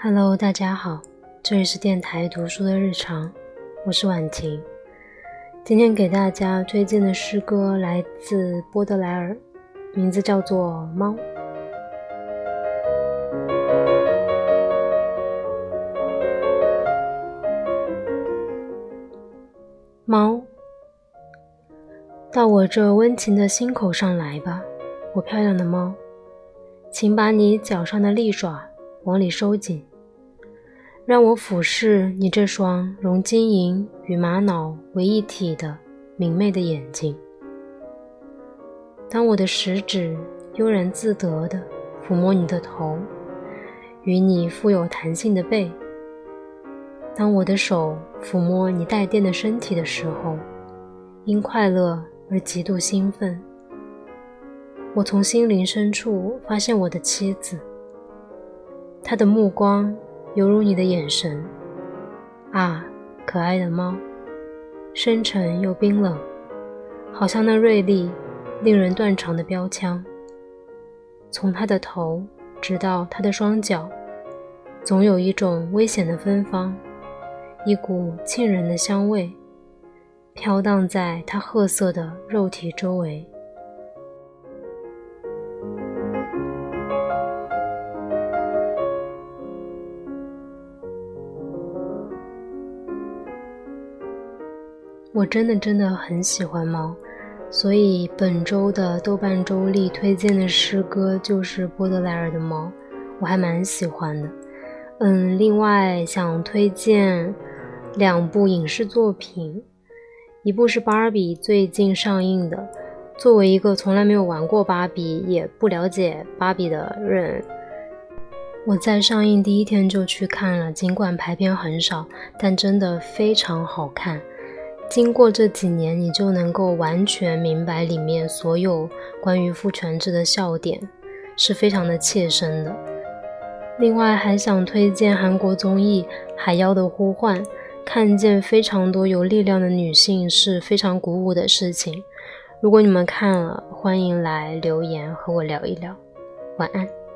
Hello，大家好，这里是电台读书的日常，我是婉婷。今天给大家推荐的诗歌来自波德莱尔，名字叫做《猫》。猫，到我这温情的心口上来吧，我漂亮的猫，请把你脚上的利爪往里收紧。让我俯视你这双融晶莹与玛瑙为一体的明媚的眼睛。当我的食指悠然自得地抚摸你的头，与你富有弹性的背；当我的手抚摸你带电的身体的时候，因快乐而极度兴奋。我从心灵深处发现我的妻子，她的目光。犹如你的眼神，啊，可爱的猫，深沉又冰冷，好像那锐利、令人断肠的标枪。从它的头直到它的双脚，总有一种危险的芬芳，一股沁人的香味，飘荡在它褐色的肉体周围。我真的真的很喜欢猫，所以本周的豆瓣周历推荐的诗歌就是波德莱尔的《猫》，我还蛮喜欢的。嗯，另外想推荐两部影视作品，一部是《芭比》最近上映的。作为一个从来没有玩过芭比也不了解芭比的人，我在上映第一天就去看了，尽管排片很少，但真的非常好看。经过这几年，你就能够完全明白里面所有关于父权制的笑点，是非常的切身的。另外，还想推荐韩国综艺《海妖的呼唤》，看见非常多有力量的女性是非常鼓舞的事情。如果你们看了，欢迎来留言和我聊一聊。晚安。